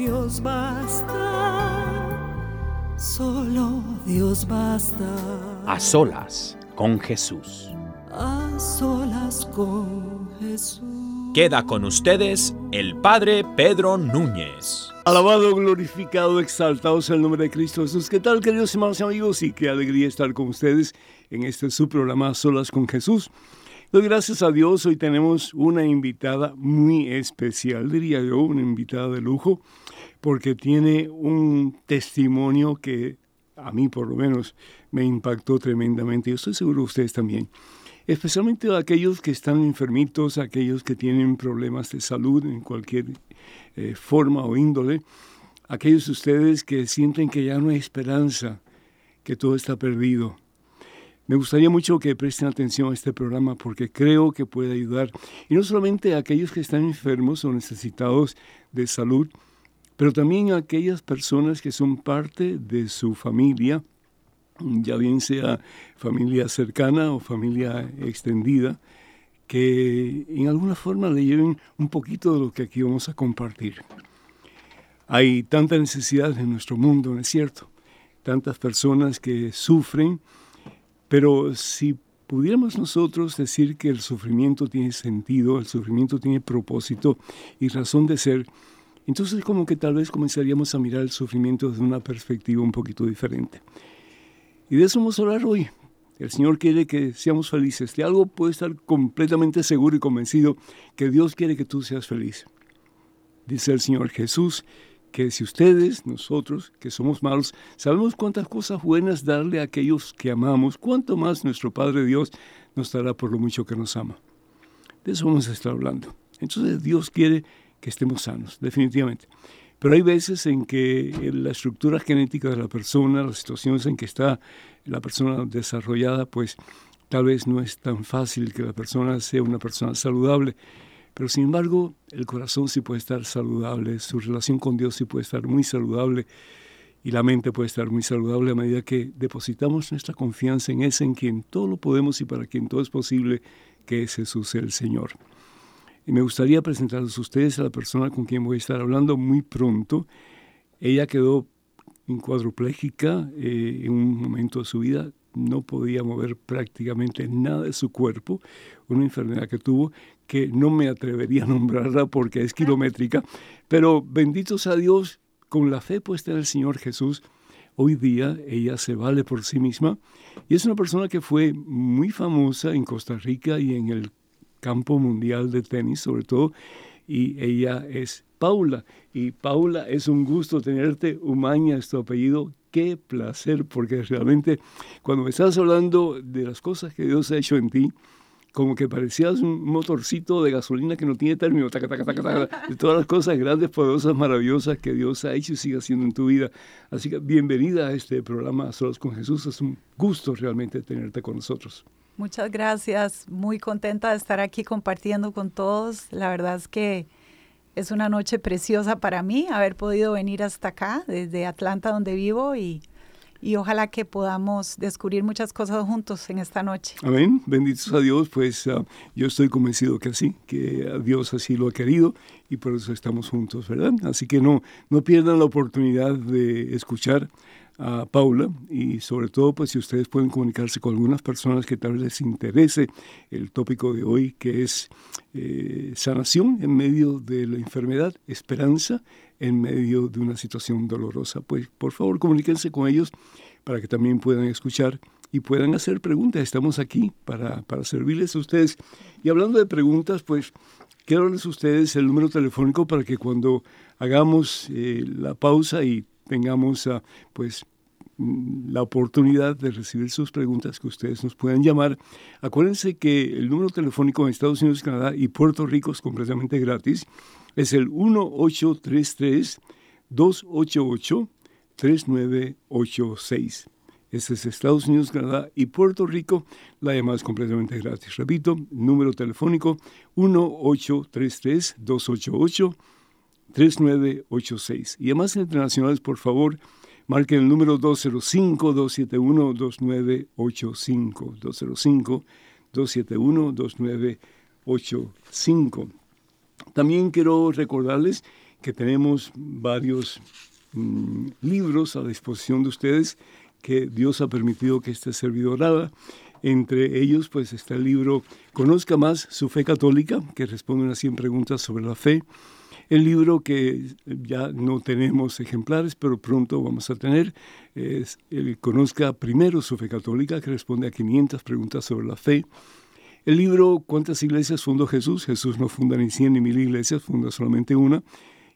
Dios basta, solo Dios basta. A solas con Jesús. A solas con Jesús. Queda con ustedes el Padre Pedro Núñez. Alabado, glorificado, exaltado sea el nombre de Cristo Jesús. ¿Qué tal, queridos hermanos y amigos? Y qué alegría estar con ustedes en este su programa Solas con Jesús. Doy gracias a Dios, hoy tenemos una invitada muy especial, diría yo, una invitada de lujo, porque tiene un testimonio que a mí por lo menos me impactó tremendamente. Yo estoy seguro ustedes también especialmente aquellos que están enfermitos, aquellos que tienen problemas de salud en cualquier eh, forma o índole, aquellos de ustedes que sienten que ya no hay esperanza, que todo está perdido. Me gustaría mucho que presten atención a este programa porque creo que puede ayudar, y no solamente a aquellos que están enfermos o necesitados de salud, pero también a aquellas personas que son parte de su familia, ya bien sea familia cercana o familia extendida, que en alguna forma le lleven un poquito de lo que aquí vamos a compartir. Hay tanta necesidad en nuestro mundo, ¿no es cierto? Tantas personas que sufren, pero si pudiéramos nosotros decir que el sufrimiento tiene sentido, el sufrimiento tiene propósito y razón de ser, entonces como que tal vez comenzaríamos a mirar el sufrimiento desde una perspectiva un poquito diferente. Y de eso vamos a hablar hoy. El Señor quiere que seamos felices. De algo puede estar completamente seguro y convencido que Dios quiere que tú seas feliz. Dice el Señor Jesús que si ustedes, nosotros, que somos malos, sabemos cuántas cosas buenas darle a aquellos que amamos, cuánto más nuestro Padre Dios nos dará por lo mucho que nos ama. De eso vamos a estar hablando. Entonces Dios quiere que estemos sanos, definitivamente. Pero hay veces en que la estructura genética de la persona, las situaciones en que está la persona desarrollada, pues tal vez no es tan fácil que la persona sea una persona saludable. Pero sin embargo, el corazón sí puede estar saludable, su relación con Dios sí puede estar muy saludable y la mente puede estar muy saludable a medida que depositamos nuestra confianza en ese en quien todo lo podemos y para quien todo es posible, que es Jesús el Señor. Y me gustaría presentarles a ustedes a la persona con quien voy a estar hablando muy pronto. Ella quedó cuadruplégica eh, en un momento de su vida, no podía mover prácticamente nada de su cuerpo, una enfermedad que tuvo que no me atrevería a nombrarla porque es kilométrica, pero bendito sea Dios, con la fe puesta en el Señor Jesús, hoy día ella se vale por sí misma y es una persona que fue muy famosa en Costa Rica y en el campo mundial de tenis sobre todo, y ella es Paula. Y Paula, es un gusto tenerte, Umaña es tu apellido, qué placer, porque realmente cuando me estás hablando de las cosas que Dios ha hecho en ti, como que parecías un motorcito de gasolina que no tiene término, de todas las cosas grandes, poderosas, maravillosas que Dios ha hecho y sigue haciendo en tu vida. Así que bienvenida a este programa Solos con Jesús, es un gusto realmente tenerte con nosotros. Muchas gracias, muy contenta de estar aquí compartiendo con todos. La verdad es que es una noche preciosa para mí haber podido venir hasta acá, desde Atlanta donde vivo y, y ojalá que podamos descubrir muchas cosas juntos en esta noche. Amén, benditos a Dios, pues uh, yo estoy convencido que así, que Dios así lo ha querido y por eso estamos juntos, ¿verdad? Así que no, no pierdan la oportunidad de escuchar a Paula y sobre todo pues si ustedes pueden comunicarse con algunas personas que tal vez les interese el tópico de hoy que es eh, sanación en medio de la enfermedad, esperanza en medio de una situación dolorosa. Pues por favor comuníquense con ellos para que también puedan escuchar y puedan hacer preguntas. Estamos aquí para, para servirles a ustedes. Y hablando de preguntas, pues quiero darles a ustedes el número telefónico para que cuando hagamos eh, la pausa y tengamos uh, pues la oportunidad de recibir sus preguntas que ustedes nos puedan llamar. Acuérdense que el número telefónico en Estados Unidos, Canadá y Puerto Rico es completamente gratis. Es el 1833 288 3986. Ese es Estados Unidos, Canadá y Puerto Rico. La llamada es completamente gratis. Repito, número telefónico 1833 288 3986. Y además internacionales, por favor, marquen el número 205-271-2985. 205-271-2985. También quiero recordarles que tenemos varios mm, libros a disposición de ustedes que Dios ha permitido que este servidor haga. Entre ellos, pues está el libro Conozca más su fe católica, que responde a unas 100 preguntas sobre la fe el libro que ya no tenemos ejemplares, pero pronto vamos a tener, es el Conozca primero su fe católica, que responde a 500 preguntas sobre la fe. El libro ¿Cuántas iglesias fundó Jesús? Jesús no funda ni 100 ni mil iglesias, funda solamente una.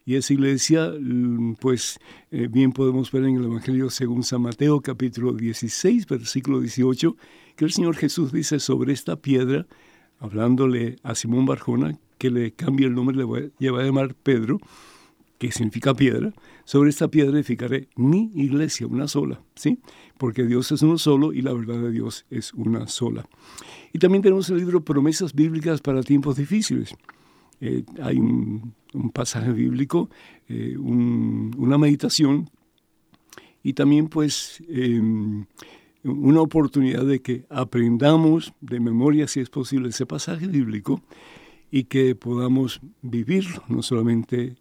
Y esa iglesia, mm, pues eh, bien podemos ver en el Evangelio según San Mateo capítulo 16, versículo 18, que el Señor Jesús dice sobre esta piedra, hablándole a Simón Barjona, que le cambie el nombre, le voy a, llamar Pedro, que significa piedra, sobre esta piedra edificaré mi iglesia, una sola, ¿sí? Porque Dios es uno solo y la verdad de Dios es una sola. Y también tenemos el libro Promesas Bíblicas para tiempos difíciles. Eh, hay un, pasaje bíblico, eh, una meditación y también pues em, una oportunidad de que aprendamos de memoria, si es posible, ese pasaje bíblico y que podamos vivirlo, no solamente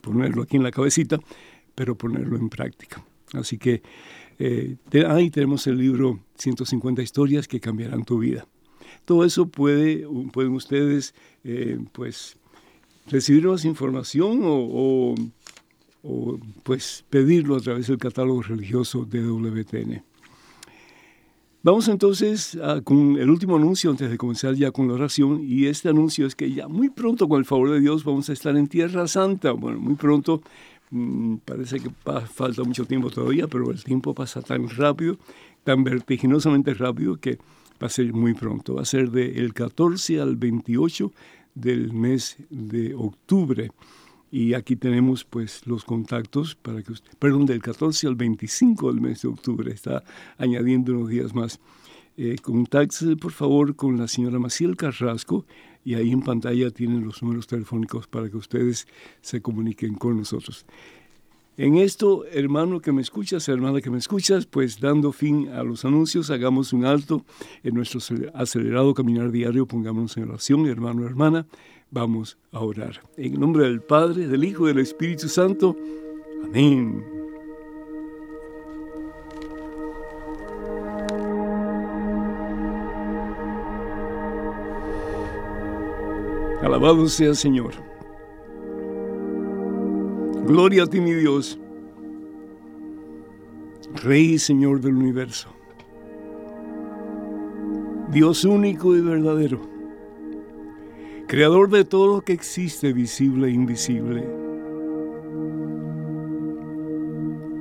ponerlo aquí en la cabecita, pero ponerlo en práctica. Así que eh, ahí tenemos el libro 150 historias que cambiarán tu vida. Todo eso puede, pueden ustedes eh, pues recibir más información o, o, pues pedirlo a través del catálogo religioso de WTN. Vamos entonces con el último anuncio antes de comenzar ya con la oración y este anuncio es que ya muy pronto con el favor de Dios vamos a estar en Tierra Santa. Bueno, muy pronto, mm, parece que falta mucho tiempo todavía, pero el tiempo pasa tan rápido, tan vertiginosamente rápido que va a ser muy pronto. Va a ser del 14 al 28 del mes de octubre. Y aquí tenemos pues los contactos para que usted, perdón, del 14 al 25 del mes de octubre, está añadiendo unos días más. Eh, por favor con la señora Maciel Carrasco y ahí en pantalla tienen los números telefónicos para que ustedes se comuniquen con nosotros. En esto, hermano que me escuchas, hermana que me escuchas, pues dando fin a los anuncios, hagamos un alto en nuestro acelerado caminar diario, pongámonos en oración, hermano, hermana, vamos a orar. En nombre del Padre, del Hijo y del Espíritu Santo. Amén. Alabado sea Señor. Gloria a ti, mi Dios, Rey y Señor del universo, Dios único y verdadero, Creador de todo lo que existe, visible e invisible.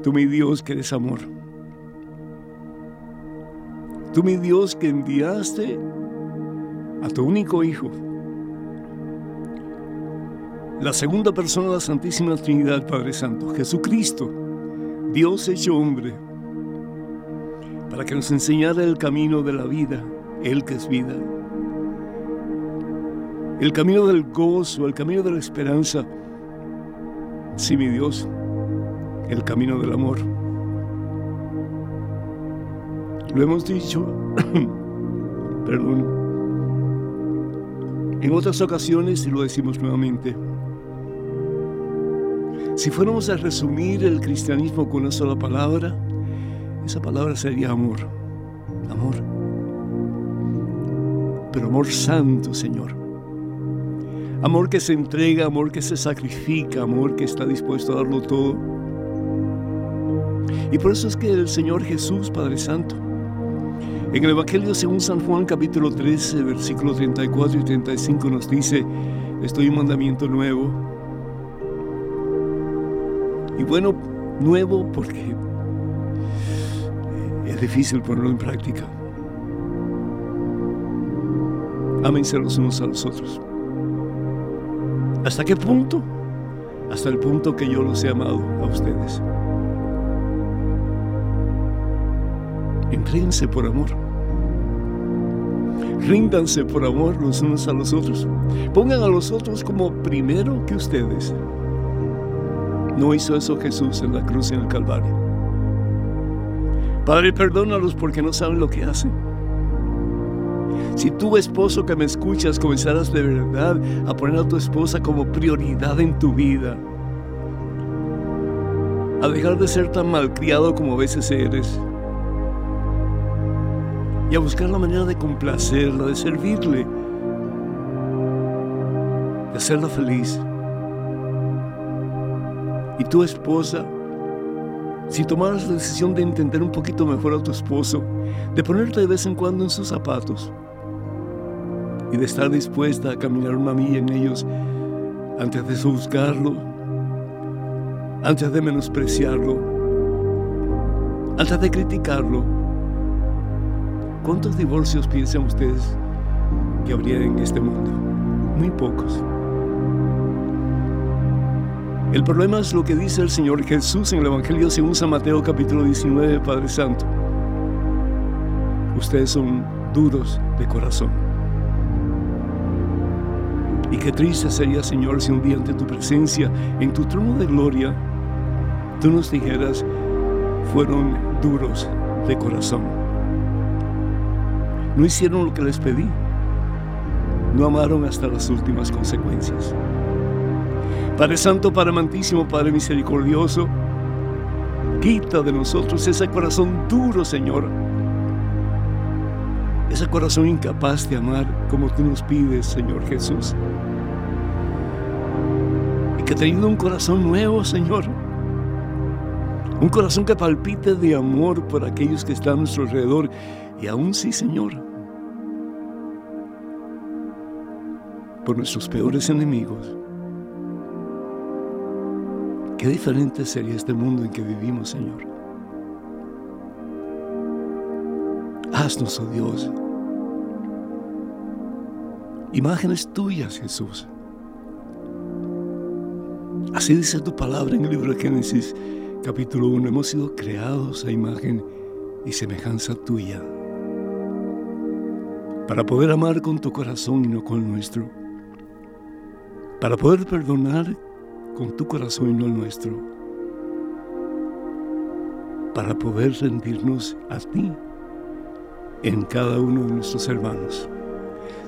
Tú, mi Dios, que eres amor. Tú, mi Dios, que enviaste a tu único Hijo la segunda persona de la Santísima Trinidad, Padre Santo, Jesucristo, Dios hecho hombre, para que nos enseñara el camino de la vida, Él que es vida, el camino del gozo, el camino de la esperanza, sí, mi Dios, el camino del amor. Lo hemos dicho, perdón, en otras ocasiones y lo decimos nuevamente. Si fuéramos a resumir el cristianismo con una sola palabra, esa palabra sería amor. Amor. Pero amor santo, Señor. Amor que se entrega, amor que se sacrifica, amor que está dispuesto a darlo todo. Y por eso es que el Señor Jesús, Padre Santo, en el Evangelio según San Juan capítulo 13, versículos 34 y 35 nos dice, estoy un mandamiento nuevo. Y bueno, nuevo porque es difícil ponerlo en práctica. Ámense los unos a los otros. ¿Hasta qué punto? Hasta el punto que yo los he amado a ustedes. Entréguense por amor. Ríndanse por amor los unos a los otros. Pongan a los otros como primero que ustedes. No hizo eso Jesús en la cruz en el Calvario. Padre, perdónalos porque no saben lo que hacen. Si tú, esposo que me escuchas, comenzaras de verdad a poner a tu esposa como prioridad en tu vida, a dejar de ser tan malcriado como a veces eres, y a buscar la manera de complacerla, de servirle, de hacerla feliz. Y tu esposa, si tomaras la decisión de entender un poquito mejor a tu esposo, de ponerte de vez en cuando en sus zapatos y de estar dispuesta a caminar una milla en ellos antes de juzgarlo, antes de menospreciarlo, antes de criticarlo, ¿Cuántos divorcios piensan ustedes que habría en este mundo? Muy pocos. El problema es lo que dice el Señor Jesús en el Evangelio según San Mateo capítulo 19, Padre Santo. Ustedes son duros de corazón. Y qué triste sería, Señor, si un día ante tu presencia, en tu trono de gloria, tú nos dijeras, fueron duros de corazón. No hicieron lo que les pedí. No amaron hasta las últimas consecuencias. Padre Santo, Padre Amantísimo, Padre Misericordioso, quita de nosotros ese corazón duro, Señor. Ese corazón incapaz de amar como tú nos pides, Señor Jesús. Y que teniendo un corazón nuevo, Señor. Un corazón que palpite de amor por aquellos que están a nuestro alrededor. Y aún sí, Señor, por nuestros peores enemigos. Qué diferente sería este mundo en que vivimos, Señor. Haznos, oh Dios, imágenes tuyas, Jesús. Así dice tu palabra en el libro de Génesis, capítulo 1. Hemos sido creados a imagen y semejanza tuya, para poder amar con tu corazón y no con el nuestro para poder perdonar con tu corazón y no el nuestro, para poder rendirnos a ti en cada uno de nuestros hermanos,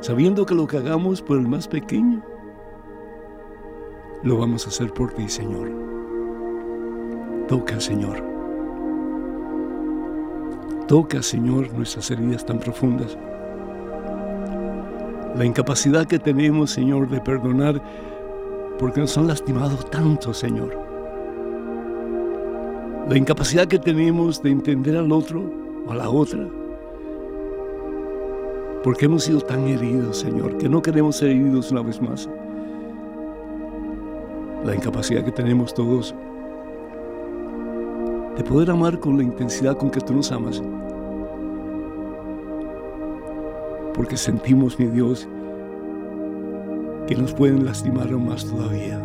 sabiendo que lo que hagamos por el más pequeño, lo vamos a hacer por ti, Señor. Toca, Señor. Toca, Señor, nuestras heridas tan profundas la incapacidad que tenemos, Señor, de perdonar porque nos han lastimado tanto, Señor. La incapacidad que tenemos de entender al otro o a la otra porque hemos sido tan heridos, Señor, que no queremos ser heridos una vez más. La incapacidad que tenemos todos de poder amar con la intensidad con que tú nos amas porque sentimos, mi Dios, que nos pueden lastimar aún más todavía.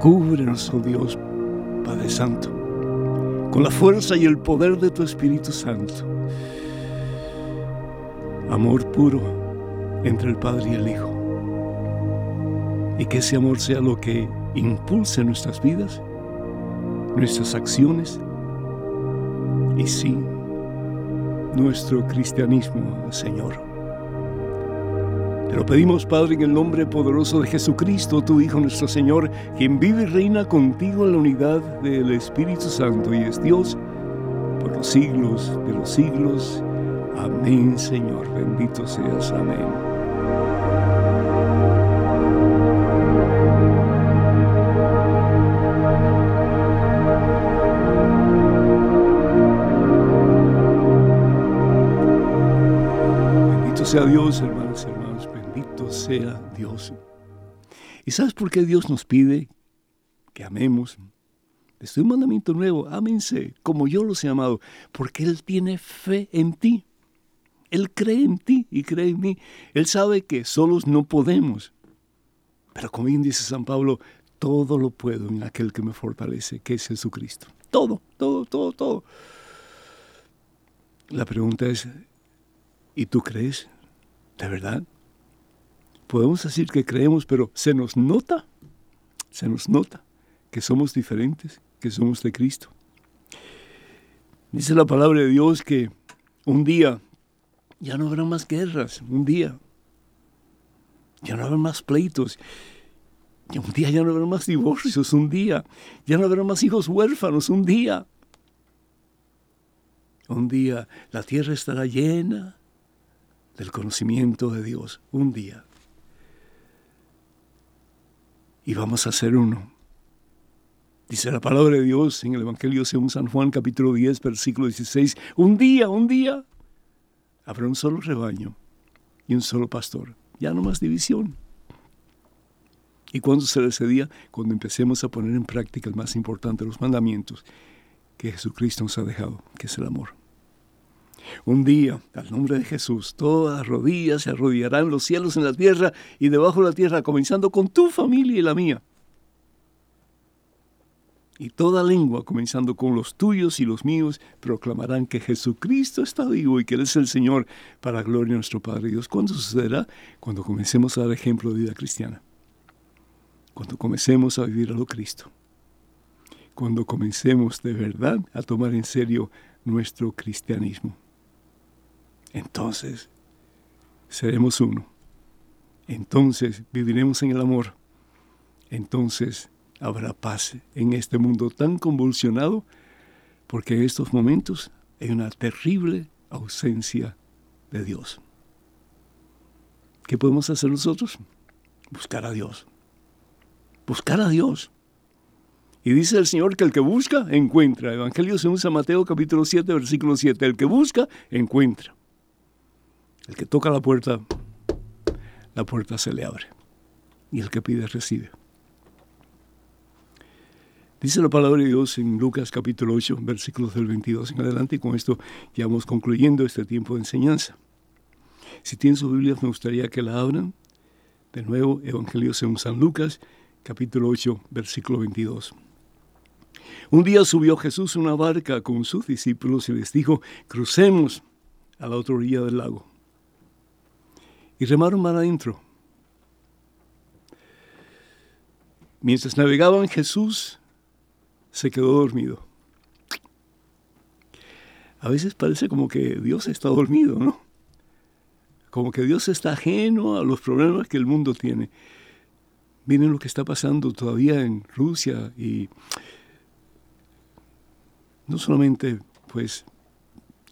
Cúbrenos, oh Dios, Padre Santo, con la fuerza y el poder de tu Espíritu Santo. Amor puro entre el Padre y el Hijo. Y que ese amor sea lo que impulse nuestras vidas, nuestras acciones y sí, nuestro cristianismo, Señor. Te lo pedimos, Padre, en el nombre poderoso de Jesucristo, tu Hijo nuestro Señor, quien vive y reina contigo en la unidad del Espíritu Santo y es Dios por los siglos de los siglos. Amén, Señor. Bendito seas. Amén. Bendito sea Dios, hermanos y hermanos. Bendito sea Dios. ¿Y sabes por qué Dios nos pide que amemos? Estoy un mandamiento nuevo, ámense como yo los he amado, porque Él tiene fe en ti. Él cree en ti y cree en mí. Él sabe que solos no podemos. Pero como bien dice San Pablo, todo lo puedo en aquel que me fortalece, que es Jesucristo. Todo, todo, todo, todo. La pregunta es, ¿y tú crees? ¿De verdad? Podemos decir que creemos, pero se nos nota, se nos nota que somos diferentes, que somos de Cristo. Dice la palabra de Dios que un día ya no habrá más guerras, un día. Ya no habrá más pleitos. Un día ya no habrá más divorcios, un día. Ya no habrá más hijos huérfanos, un día. Un día la tierra estará llena del conocimiento de Dios, un día. Y vamos a ser uno. Dice la palabra de Dios en el Evangelio según San Juan capítulo 10, versículo 16. Un día, un día, habrá un solo rebaño y un solo pastor. Ya no más división. ¿Y cuándo será ese día? Cuando empecemos a poner en práctica el más importante de los mandamientos que Jesucristo nos ha dejado, que es el amor. Un día, al nombre de Jesús, todas rodillas se arrodillarán los cielos en la tierra y debajo de la tierra, comenzando con tu familia y la mía. Y toda lengua, comenzando con los tuyos y los míos, proclamarán que Jesucristo está vivo y que Él es el Señor para gloria de nuestro Padre Dios. ¿Cuándo sucederá? Cuando comencemos a dar ejemplo de vida cristiana. Cuando comencemos a vivir a lo Cristo. Cuando comencemos de verdad a tomar en serio nuestro cristianismo. Entonces seremos uno. Entonces viviremos en el amor. Entonces habrá paz en este mundo tan convulsionado, porque en estos momentos hay una terrible ausencia de Dios. ¿Qué podemos hacer nosotros? Buscar a Dios. Buscar a Dios. Y dice el Señor que el que busca, encuentra. Evangelio según San Mateo capítulo 7, versículo 7. El que busca, encuentra. El que toca la puerta, la puerta se le abre. Y el que pide, recibe. Dice la palabra de Dios en Lucas capítulo 8, versículos del 22 en adelante, y con esto ya vamos concluyendo este tiempo de enseñanza. Si tienen su Biblia, me gustaría que la abran. De nuevo, Evangelio según San Lucas, capítulo 8, versículo 22. Un día subió Jesús una barca con sus discípulos y les dijo, crucemos a la otra orilla del lago. Y remaron mar adentro. Mientras navegaban, Jesús se quedó dormido. A veces parece como que Dios está dormido, ¿no? Como que Dios está ajeno a los problemas que el mundo tiene. Miren lo que está pasando todavía en Rusia y no solamente pues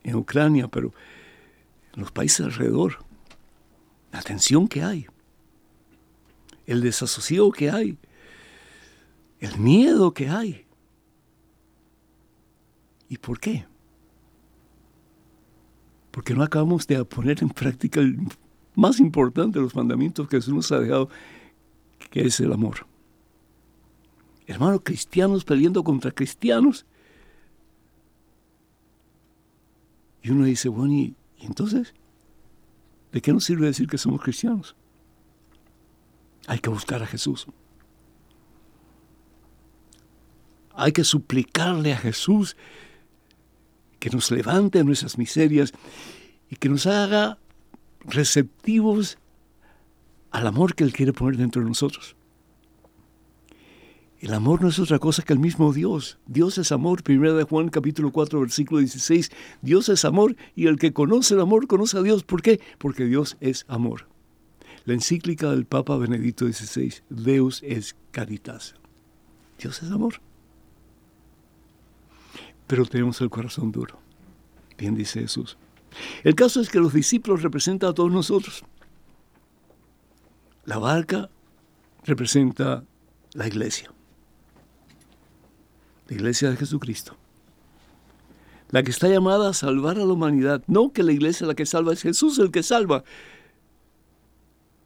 en Ucrania, pero en los países alrededor. La tensión que hay, el desasosiego que hay, el miedo que hay. ¿Y por qué? Porque no acabamos de poner en práctica el más importante de los mandamientos que Jesús nos ha dejado, que es el amor. Hermanos, cristianos peleando contra cristianos. Y uno dice, bueno, ¿y, ¿y entonces? ¿De qué nos sirve decir que somos cristianos? Hay que buscar a Jesús. Hay que suplicarle a Jesús que nos levante nuestras miserias y que nos haga receptivos al amor que Él quiere poner dentro de nosotros. El amor no es otra cosa que el mismo Dios. Dios es amor. Primera de Juan capítulo 4 versículo 16. Dios es amor y el que conoce el amor conoce a Dios. ¿Por qué? Porque Dios es amor. La encíclica del Papa Benedicto XVI, Deus es caritas. Dios es amor. Pero tenemos el corazón duro. Bien dice Jesús. El caso es que los discípulos representan a todos nosotros. La barca representa la iglesia. La iglesia de Jesucristo. La que está llamada a salvar a la humanidad. No que la iglesia es la que salva, es Jesús el que salva.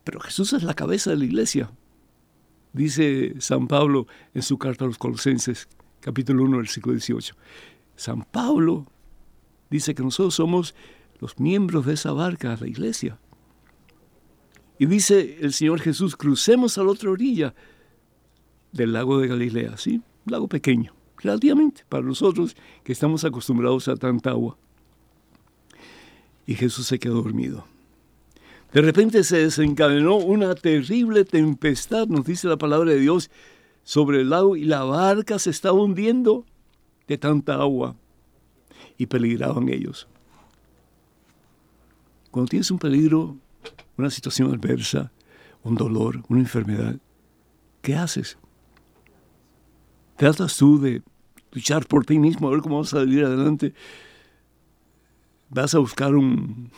Pero Jesús es la cabeza de la iglesia. Dice San Pablo en su carta a los Colosenses, capítulo 1, versículo 18. San Pablo dice que nosotros somos los miembros de esa barca, la iglesia. Y dice el Señor Jesús, crucemos a la otra orilla del lago de Galilea, ¿sí? Un lago pequeño, relativamente, para nosotros que estamos acostumbrados a tanta agua. Y Jesús se quedó dormido. De repente se desencadenó una terrible tempestad, nos dice la palabra de Dios, sobre el lago y la barca se estaba hundiendo de tanta agua y peligraban ellos. Cuando tienes un peligro, una situación adversa, un dolor, una enfermedad, ¿qué haces? ¿Tratas tú de luchar por ti mismo a ver cómo vas a salir adelante? ¿Vas a buscar un,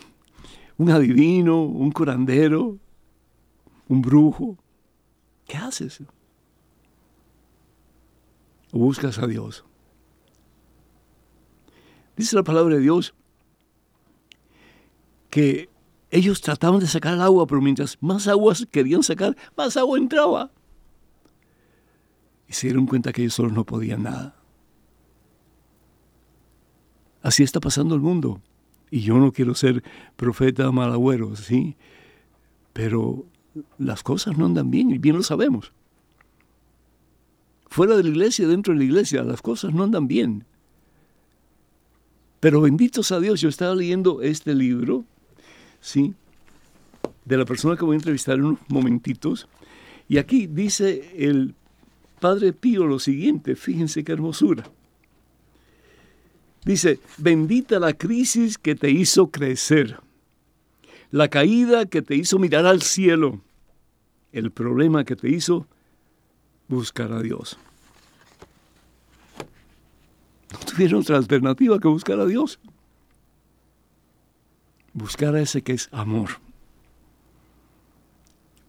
un adivino, un curandero, un brujo? ¿Qué haces? ¿O buscas a Dios? Dice la palabra de Dios que ellos trataban de sacar el agua, pero mientras más agua querían sacar, más agua entraba. Y se dieron cuenta que ellos solos no podían nada. Así está pasando el mundo. Y yo no quiero ser profeta malagüero, ¿sí? Pero las cosas no andan bien y bien lo sabemos. Fuera de la iglesia, dentro de la iglesia, las cosas no andan bien. Pero benditos a Dios, yo estaba leyendo este libro, ¿sí? De la persona que voy a entrevistar en unos momentitos. Y aquí dice el Padre Pío lo siguiente, fíjense qué hermosura. Dice, bendita la crisis que te hizo crecer, la caída que te hizo mirar al cielo, el problema que te hizo buscar a Dios. No tuvieron otra alternativa que buscar a Dios. Buscar a ese que es amor.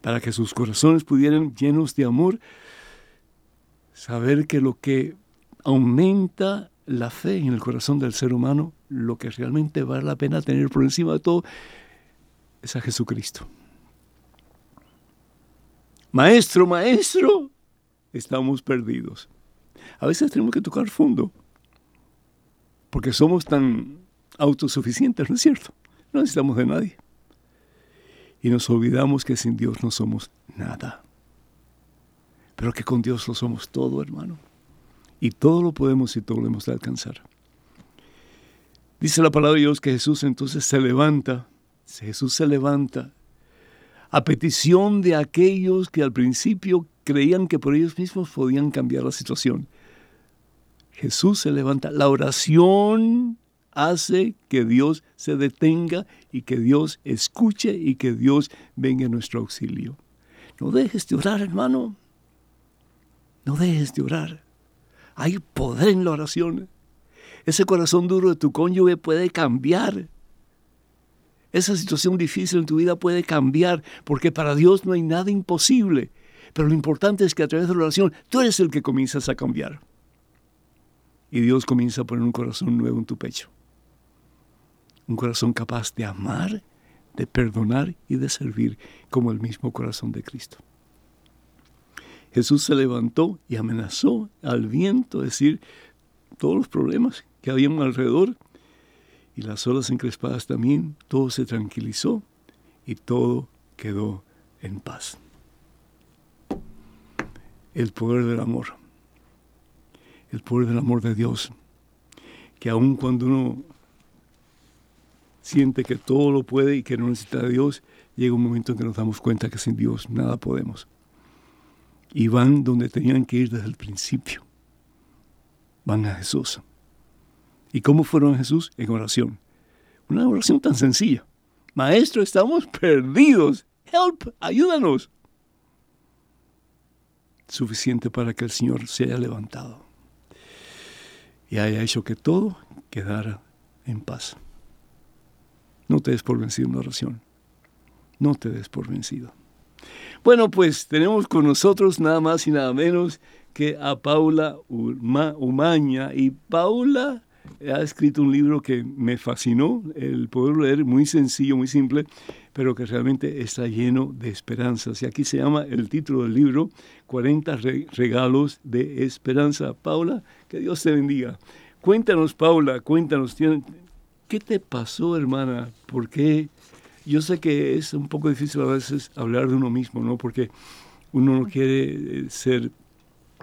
Para que sus corazones pudieran, llenos de amor, saber que lo que aumenta la fe en el corazón del ser humano, lo que realmente vale la pena tener por encima de todo, es a Jesucristo. Maestro, maestro, estamos perdidos. A veces tenemos que tocar fondo porque somos tan autosuficientes, ¿no es cierto? No necesitamos de nadie. Y nos olvidamos que sin Dios no somos nada. Pero que con Dios lo somos todo, hermano. Y todo lo podemos y todo lo hemos de alcanzar. Dice la palabra de Dios que Jesús entonces se levanta, Jesús se levanta a petición de aquellos que al principio creían que por ellos mismos podían cambiar la situación. Jesús se levanta. La oración hace que Dios se detenga y que Dios escuche y que Dios venga en nuestro auxilio. No dejes de orar, hermano. No dejes de orar. Hay poder en la oración. Ese corazón duro de tu cónyuge puede cambiar. Esa situación difícil en tu vida puede cambiar porque para Dios no hay nada imposible. Pero lo importante es que a través de la oración tú eres el que comienzas a cambiar y Dios comienza a poner un corazón nuevo en tu pecho. Un corazón capaz de amar, de perdonar y de servir como el mismo corazón de Cristo. Jesús se levantó y amenazó al viento, es decir, todos los problemas que habían alrededor y las olas encrespadas también, todo se tranquilizó y todo quedó en paz. El poder del amor el poder del amor de Dios, que aun cuando uno siente que todo lo puede y que no necesita de Dios, llega un momento en que nos damos cuenta que sin Dios nada podemos. Y van donde tenían que ir desde el principio. Van a Jesús. ¿Y cómo fueron a Jesús? En oración. Una oración tan sencilla. Maestro, estamos perdidos. help, ayúdanos. Suficiente para que el Señor se haya levantado y haya hecho que todo quedara en paz. No te des por vencido en la oración. No te des por vencido. Bueno, pues tenemos con nosotros nada más y nada menos que a Paula Umaña. Y Paula ha escrito un libro que me fascinó, el poder leer, muy sencillo, muy simple, pero que realmente está lleno de esperanzas. Y aquí se llama el título del libro, 40 regalos de esperanza. Paula, que Dios te bendiga. Cuéntanos, Paula, cuéntanos, ¿qué te pasó, hermana? ¿Por qué? Yo sé que es un poco difícil a veces hablar de uno mismo, ¿no? Porque uno no quiere eh, ser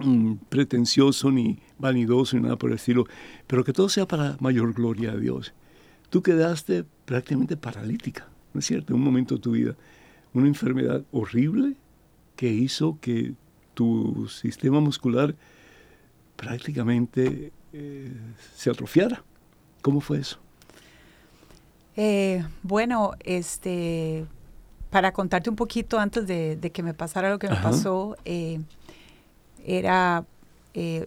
mm, pretencioso ni vanidoso ni nada por el estilo, pero que todo sea para mayor gloria a Dios. Tú quedaste prácticamente paralítica, ¿no es cierto? En un momento de tu vida, una enfermedad horrible que hizo que tu sistema muscular prácticamente eh, se atrofiara. ¿Cómo fue eso? Eh, bueno, este, para contarte un poquito antes de, que me pasara lo que me pasó, eh, era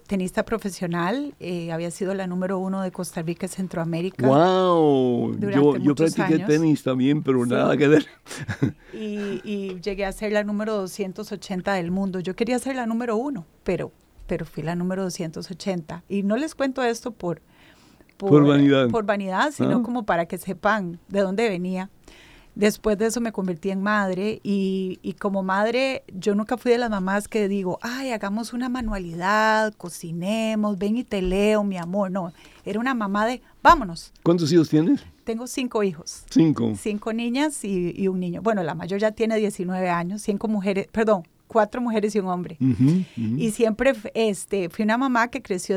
tenista profesional, había sido la número uno de Costa Rica y Centroamérica. ¡Wow! Yo, yo practiqué tenis también, pero nada que ver. y, y, llegué a ser la número 280 del mundo. Yo quería ser la número uno, pero pero fui la número 280. Y no les cuento esto por, por, vanidad. Por vanidad, sino ah. como para que sepan de dónde venía. Después de eso me convertí en madre y, y, como madre yo nunca fui de las mamás que digo, ay, hagamos una manualidad, cocinemos, ven y te leo, mi amor. No, era una mamá de, vámonos. ¿Cuántos hijos tienes? Tengo cinco hijos. Cinco. Cinco niñas y, y un niño. Bueno, la mayor ya tiene 19 años, cinco mujeres, perdón, cuatro mujeres y un hombre. Y siempre este, fui una mamá que creció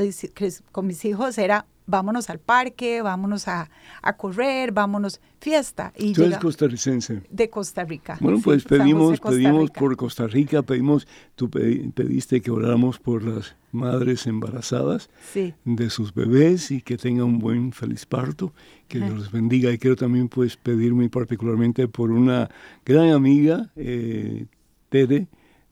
con mis hijos, era vámonos al parque, vámonos a, correr, vámonos, fiesta. Y Tú eres costarricense. De Costa Rica. Bueno, pues pedimos, pedimos por Costa Rica, pedimos, tú pediste que oráramos por las madres embarazadas de sus bebés y que tengan un buen feliz parto, que Dios los bendiga. Y quiero también pues pedir muy particularmente por una gran amiga, eh, Tere,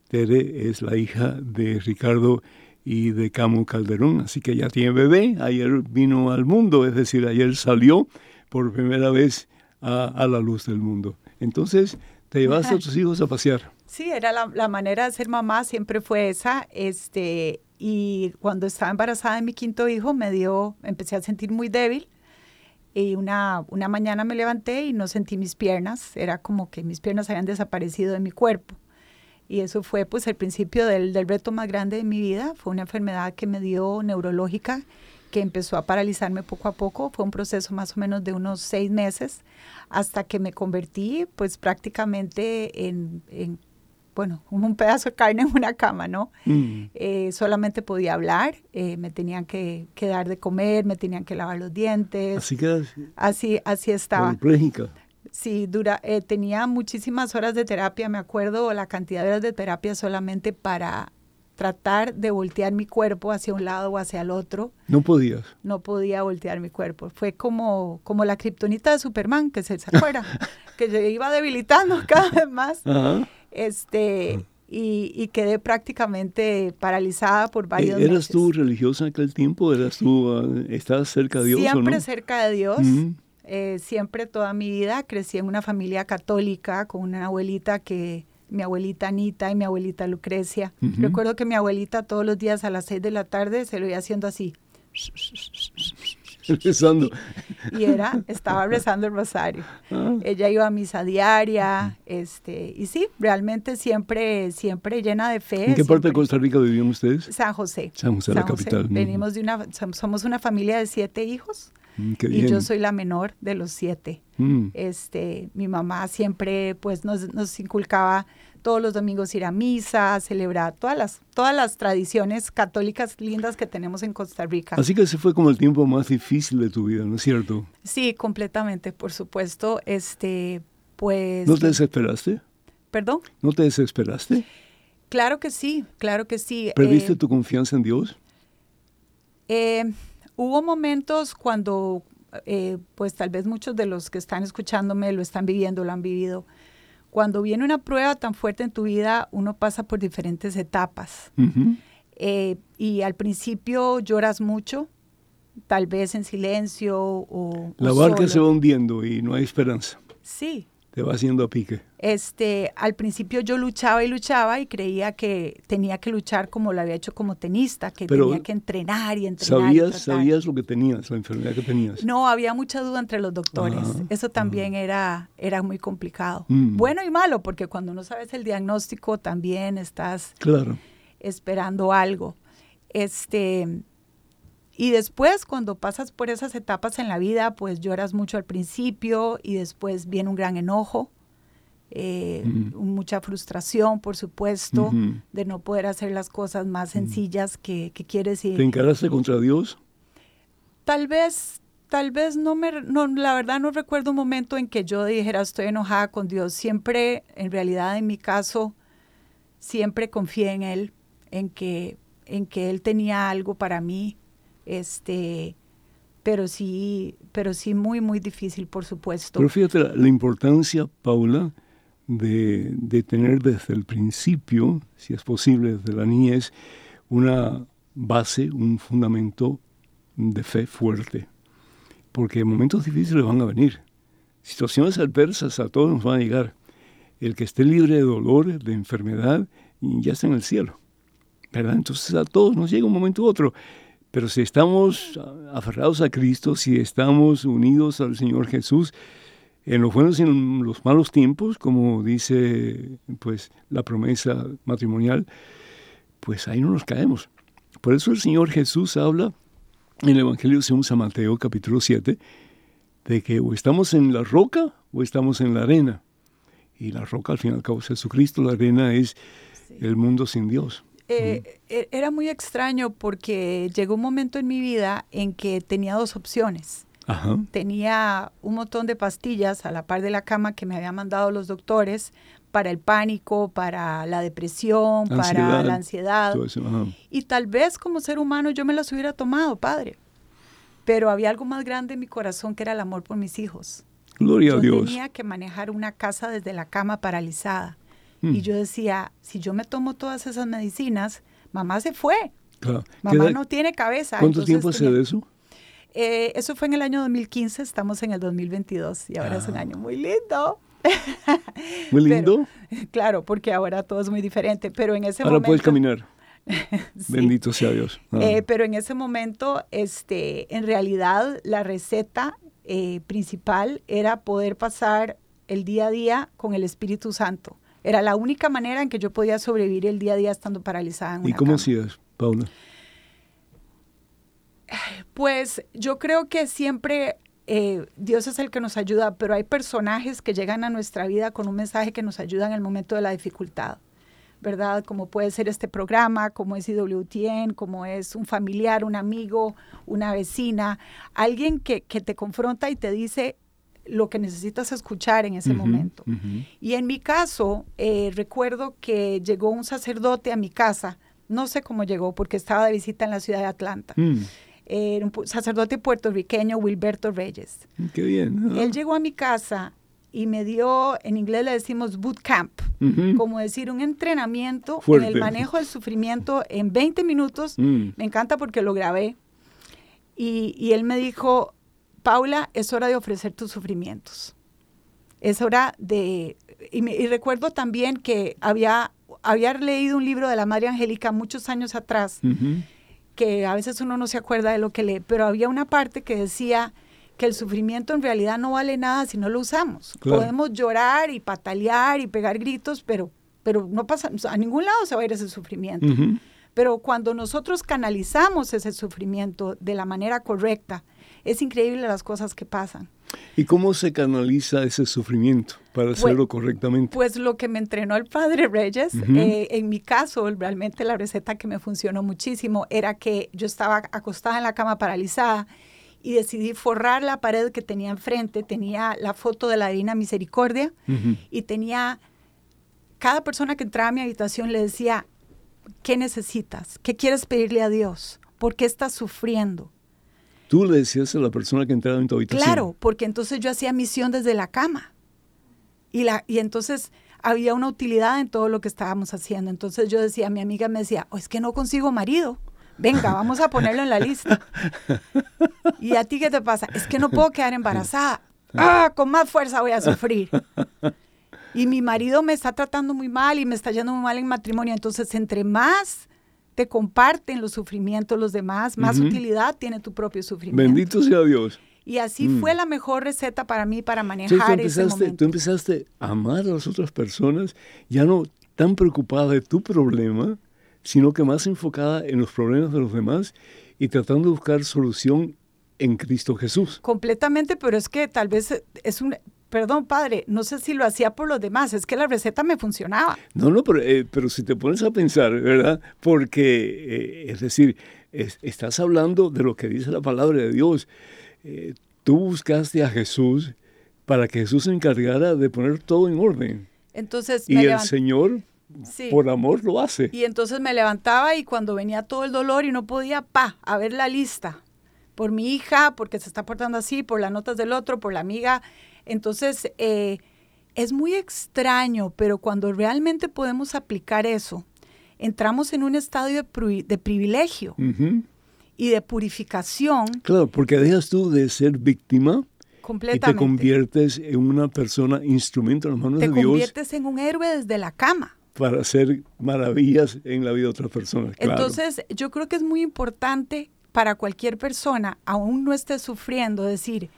Tere es la hija de Ricardo y de Camo Calderón, así que ya tiene bebé, ayer vino al mundo, es decir, ayer salió por primera vez a, la luz del mundo. Entonces, te llevaste a tus hijos a pasear. Sí, era la, manera de ser mamá, siempre fue esa, este, y cuando estaba embarazada de mi quinto hijo, me dio, empecé a sentir muy débil, y una, una mañana me levanté y no sentí mis piernas, era como que mis piernas habían desaparecido de mi cuerpo. Y eso fue pues el principio del, del reto más grande de mi vida. Fue una enfermedad que me dio neurológica, que empezó a paralizarme poco a poco. Fue un proceso más o menos de unos seis meses hasta que me convertí pues prácticamente en, en bueno, un pedazo de carne en una cama, ¿no? Mm. Eh, solamente podía hablar, eh, me tenían que, que, dar de comer, me tenían que lavar los dientes. Así que así, así estaba. Sí, dura, eh, tenía muchísimas horas de terapia, me acuerdo la cantidad de horas de terapia solamente para tratar de voltear mi cuerpo hacia un lado o hacia el otro. No podías. No podía voltear mi cuerpo. Fue como, como la kriptonita de Superman, que se, acuerda, que se iba debilitando cada vez más. Este, y, y, quedé prácticamente paralizada por varios ¿Eras ¿Eras tú religiosa en aquel tiempo? ¿Eras tú, ah, estabas cerca de Dios Siempre o no? cerca de Dios. Eh, siempre toda mi vida crecí en una familia católica con una abuelita que, mi abuelita Anita y mi abuelita Lucrecia. Recuerdo que mi abuelita todos los días a las seis de la tarde se lo iba haciendo así. Rezando. Y, era, estaba rezando el rosario. Ah. Ella iba a misa diaria, este, y sí, realmente siempre, siempre llena de fe. ¿En qué parte de Costa Rica vivían ustedes? San José. San José, la capital. Venimos de una, somos una familia de siete hijos. Mm, y yo soy la menor de los siete. Mm. Este, mi mamá siempre pues nos, nos, inculcaba todos los domingos ir a misa, celebrar todas las, todas las tradiciones católicas lindas que tenemos en Costa Rica. Así que ese fue como el tiempo más difícil de tu vida, ¿no es cierto? Sí, completamente, por supuesto. Este, pues. ¿No te desesperaste? ¿Perdón? ¿No te desesperaste? Claro que sí, claro que sí. ¿Perdiste eh, tu confianza en Dios? Eh, Hubo momentos cuando, eh, pues tal vez muchos de los que están escuchándome lo están viviendo, lo han vivido, cuando viene una prueba tan fuerte en tu vida, uno pasa por diferentes etapas. Eh, y al principio lloras mucho, tal vez en silencio o... La barca se va hundiendo y no hay esperanza. Sí, te va haciendo a pique. Este, al principio yo luchaba y luchaba y creía que tenía que luchar como lo había hecho como tenista, que tenía que entrenar y entrenar. ¿Sabías, ¿Sabías lo que tenías, la enfermedad que tenías? No, había mucha duda entre los doctores. Eso también era, era muy complicado. Mm. Bueno y malo, porque cuando no sabes el diagnóstico también estás claro. esperando algo. Este, y después, cuando pasas por esas etapas en la vida, pues lloras mucho al principio y después viene un gran enojo, eh, mucha frustración, por supuesto, de no poder hacer las cosas más sencillas que, que quieres. ¿Te encaraste contra Dios? Tal vez, tal vez no me, no, la verdad no recuerdo un momento en que yo dijera estoy enojada con Dios. Siempre, en realidad, en mi caso, siempre confié en Él, en que, en que Él tenía algo para mí este, pero sí, pero sí muy, muy difícil, por supuesto. Pero fíjate la, importancia, Paula, de, de, tener desde el principio, si es posible, desde la niñez, una base, un fundamento de fe fuerte. Porque momentos difíciles van a venir. Situaciones adversas a todos nos van a llegar. El que esté libre de dolor, de enfermedad, ya está en el cielo. ¿verdad? Entonces a todos nos llega un momento u otro. Pero si estamos aferrados a Cristo, si estamos unidos al Señor Jesús, en los buenos y en los malos tiempos, como dice pues la promesa matrimonial, pues ahí no nos caemos. Por eso el Señor Jesús habla en el Evangelio según San Mateo capítulo 7 de que o estamos en la roca o estamos en la arena. Y la roca al fin y al cabo es Jesucristo, la arena es el mundo sin Dios. Eh, e, era muy extraño porque llegó un momento en mi vida en que tenía dos opciones. Tenía un montón de pastillas a la par de la cama que me habían mandado los doctores para el pánico, para la depresión, para la ansiedad. Y tal vez como ser humano yo me las hubiera tomado, padre. Pero había algo más grande en mi corazón que era el amor por mis hijos. Gloria a Dios. Tenía que manejar una casa desde la cama paralizada. Y mm. yo decía, si yo me tomo todas esas medicinas, mamá se fue. Mamá no tiene cabeza. ¿Cuánto tiempo hace de eso? Eh, eso fue en el año 2015, estamos en el 2022 y ahora es un ah. año muy lindo. ¿Muy lindo? claro, porque ahora todo es muy diferente, pero en ese ahora momento... puedes caminar. Bendito sea Dios. Ah. Eh, pero en ese momento, este, en realidad, la receta eh, principal era poder pasar el día a día con el Espíritu Santo. Era la única manera en que yo podía sobrevivir el día a día estando paralizada. En ¿Y cómo hacías, Paula? Pues yo creo que siempre eh, Dios es el que nos ayuda, pero hay personajes que llegan a nuestra vida con un mensaje que nos ayuda en el momento de la dificultad, ¿verdad? Como puede ser este programa, como es IWTN, como es un familiar, un amigo, una vecina, alguien que, que te confronta y te dice, lo que necesitas escuchar en ese momento. Y en mi caso, eh, recuerdo que llegó un sacerdote a mi casa, no sé cómo llegó, porque estaba de visita en la ciudad de Atlanta. Mm. Era un sacerdote puertorriqueño, Wilberto Reyes. Mm, qué bien. Él llegó a mi casa y me dio, en inglés le decimos boot camp, como decir, un entrenamiento en el manejo del sufrimiento en 20 minutos. Mm. Me encanta porque lo grabé. Y, y él me dijo, Paula, es hora de ofrecer tus sufrimientos. Es hora de... Y, recuerdo también que había, había leído un libro de la Madre Angélica muchos años atrás, que a veces uno no se acuerda de lo que lee, pero había una parte que decía que el sufrimiento en realidad no vale nada si no lo usamos. Podemos llorar y patalear y pegar gritos, pero, pero no pasa, a ningún lado se va a ir ese sufrimiento. Pero cuando nosotros canalizamos ese sufrimiento de la manera correcta, es increíble las cosas que pasan. ¿Y cómo se canaliza ese sufrimiento para pues, hacerlo correctamente? Pues lo que me entrenó el padre Reyes, eh, en mi caso, realmente la receta que me funcionó muchísimo era que yo estaba acostada en la cama paralizada y decidí forrar la pared que tenía enfrente. Tenía la foto de la Divina Misericordia y tenía, cada persona que entraba a mi habitación le decía, ¿qué necesitas? ¿Qué quieres pedirle a Dios? ¿Por qué estás sufriendo? Tú le decías a la persona que entraba en tu habitación. Claro, porque entonces yo hacía misión desde la cama. Y, la, y entonces había una utilidad en todo lo que estábamos haciendo. Entonces yo decía, mi amiga me decía, oh, es que no consigo marido. Venga, vamos a ponerlo en la lista. ¿Y a ti qué te pasa? Es que no puedo quedar embarazada. Ah, con más fuerza voy a sufrir. Y mi marido me está tratando muy mal y me está yendo muy mal en matrimonio. Entonces, entre más te comparten los sufrimientos los demás, más utilidad tiene tu propio sufrimiento. Bendito sea Dios. Y así mm. fue la mejor receta para mí para manejar ese momento. Tú empezaste a amar a las otras personas, ya no tan preocupada de tu problema, sino que más enfocada en los problemas de los demás y tratando de buscar solución en Cristo Jesús. Completamente, pero es que tal vez es un, perdón, padre, no sé si lo hacía por los demás, es que la receta me funcionaba. No, no, pero, eh, pero si te pones a pensar, ¿verdad? Porque, eh, es decir, estás hablando de lo que dice la palabra de Dios. Eh, tú buscaste a Jesús para que Jesús se encargara de poner todo en orden. Entonces, y el Señor, por amor, lo hace. Y entonces me levantaba y cuando venía todo el dolor y no podía, pa, a ver la lista. Por mi hija, porque se está portando así, por las notas del otro, por la amiga. Entonces, eh, es muy extraño, pero cuando realmente podemos aplicar eso, entramos en un estadio de, privilegio y de purificación. Claro, porque dejas tú de ser víctima y te conviertes en una persona, instrumento en las manos de Dios. Te conviertes en un héroe desde la cama. Para hacer maravillas en la vida de otras personas. Entonces, yo creo que es muy importante para cualquier persona, aún no esté sufriendo, decir,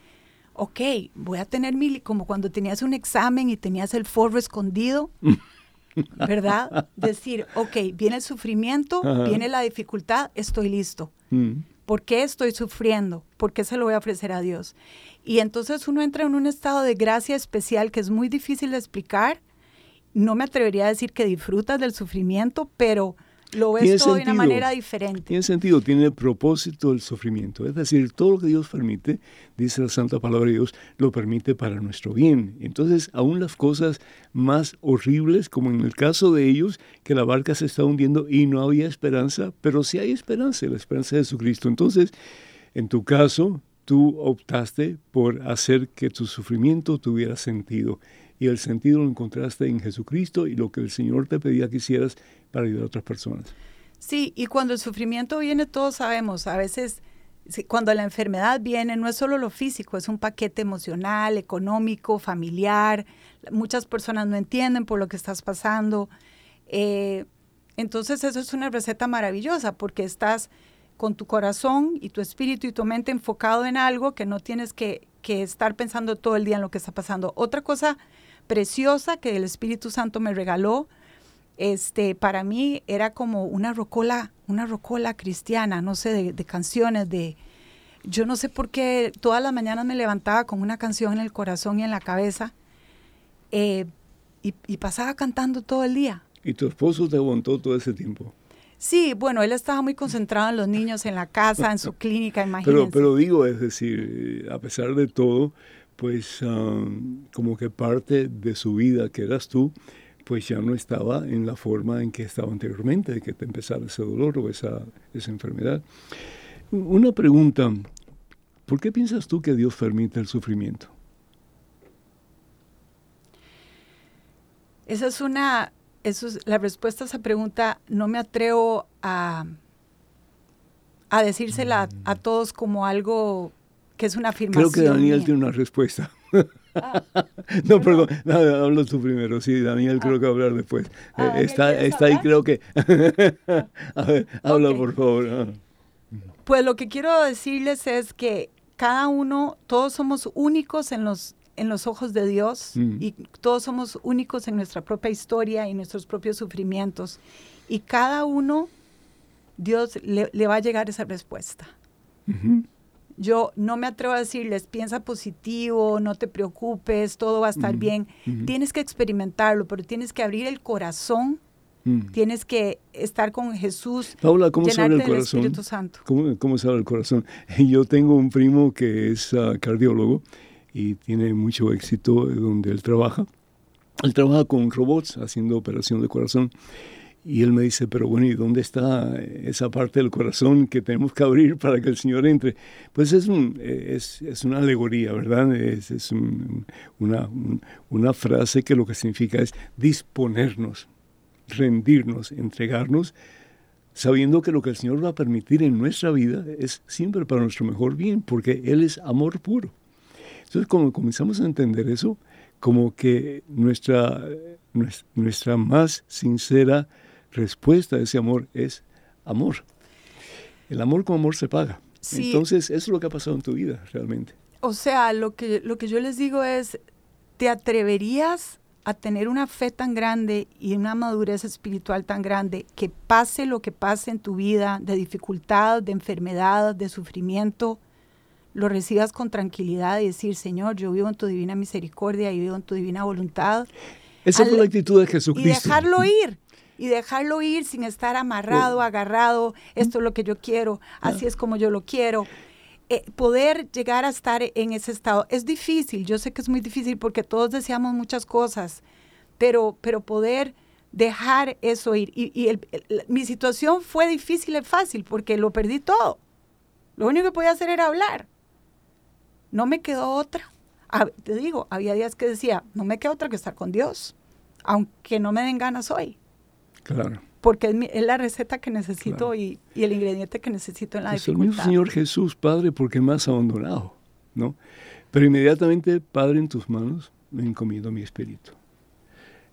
ok, voy a tener mi, como cuando tenías un examen y tenías el forro escondido, ¿verdad? Decir, ok, viene el sufrimiento, viene la dificultad, estoy listo. Mm. ¿Por qué estoy sufriendo? ¿Por qué se lo voy a ofrecer a Dios? Y entonces uno entra en un estado de gracia especial que es muy difícil de explicar. No me atrevería a decir que disfrutas del sufrimiento, pero lo ves todo de una manera diferente. Tiene sentido, tiene propósito el sufrimiento. Es decir, todo lo que Dios permite, dice la Santa Palabra de Dios, lo permite para nuestro bien. Entonces, aún las cosas más horribles, como en el caso de ellos, que la barca se está hundiendo y no había esperanza, pero sí hay esperanza, la esperanza de Jesucristo. Entonces, en tu caso, tú optaste por hacer que tu sufrimiento tuviera sentido y el sentido lo encontraste en Jesucristo y lo que el Señor te pedía que hicieras para ayudar a otras personas. Sí, y cuando el sufrimiento viene, todos sabemos, a veces cuando la enfermedad viene, no es solo lo físico, es un paquete emocional, económico, familiar. Muchas personas no entienden por lo que estás pasando. Eh, entonces eso es una receta maravillosa porque estás con tu corazón y tu espíritu y tu mente enfocado en algo que no tienes que, que estar pensando todo el día en lo que está pasando. Otra cosa preciosa que el Espíritu Santo me regaló, este, para mí era como una rocola, una rocola cristiana, no sé, de, canciones, de, yo no sé por qué todas las mañanas me levantaba con una canción en el corazón y en la cabeza eh, y, y, pasaba cantando todo el día. ¿Y tu esposo te aguantó todo ese tiempo? Sí, bueno, él estaba muy concentrado en los niños, en la casa, en su clínica, imagínense. Pero, pero digo, es decir, a pesar de todo, pues um, como que parte de su vida, que eras tú, pues ya no estaba en la forma en que estaba anteriormente, de que te empezara ese dolor o esa, esa enfermedad. Una pregunta, ¿por qué piensas tú que Dios permite el sufrimiento? Esa es una, eso es, la respuesta a esa pregunta no me atrevo a, a decírsela a, todos como algo que es una afirmación. Creo que Daniel tiene una respuesta. Ah. no, perdón, no, hablo tú primero. Sí, Daniel creo que hablar después. Ah, eh, está está ahí, creo que. a ver, habla por favor. Ah. Pues lo que quiero decirles es que cada uno, todos somos únicos en los, en los ojos de Dios mm. y todos somos únicos en nuestra propia historia y nuestros propios sufrimientos. Y cada uno, Dios le, va a llegar esa respuesta. Yo no me atrevo a decirles, piensa positivo, no te preocupes, todo va a estar bien. Tienes que experimentarlo, pero tienes que abrir el corazón, tienes que estar con Jesús. Paula, ¿cómo se abre el corazón? Espíritu Santo. ¿Cómo, ¿Cómo, se abre el corazón? Yo tengo un primo que es ah, cardiólogo y tiene mucho éxito donde él trabaja. Él trabaja con robots haciendo operación de corazón Y él me dice, pero bueno, ¿y dónde está esa parte del corazón que tenemos que abrir para que el Señor entre? Pues es, un, es, es una alegoría, ¿verdad? Es, es una, una frase que lo que significa es disponernos, rendirnos, entregarnos, sabiendo que lo que el Señor va a permitir en nuestra vida es siempre para nuestro mejor bien, porque Él es amor puro. Entonces, cuando comenzamos a entender eso, como que nuestra, nuestra más sincera respuesta a ese amor es amor. El amor con amor se paga. Entonces, eso es lo que ha pasado en tu vida realmente. O sea, lo que, lo que yo les digo es, ¿te atreverías a tener una fe tan grande y una madurez espiritual tan grande que pase lo que pase en tu vida, de dificultad, de enfermedad, de sufrimiento, lo recibas con tranquilidad y decir, Señor, yo vivo en tu divina misericordia y vivo en tu divina voluntad. Esa fue la actitud de Jesucristo. Y dejarlo ir, y dejarlo ir sin estar amarrado, agarrado, esto es lo que yo quiero, así es como yo lo quiero. Eh, poder llegar a estar en ese estado es difícil, yo sé que es muy difícil porque todos deseamos muchas cosas, pero, pero poder dejar eso ir. Y, mi situación fue difícil y fácil porque lo perdí todo. Lo único que podía hacer era hablar. No me quedó otra. te digo, había días que decía, no me queda otra que estar con Dios, aunque no me den ganas hoy. Claro porque es, la receta que necesito y, el ingrediente que necesito en la es dificultad. El Señor Jesús, Padre, porque me has abandonado, ¿no? Pero inmediatamente, Padre, en tus manos me encomiendo mi espíritu.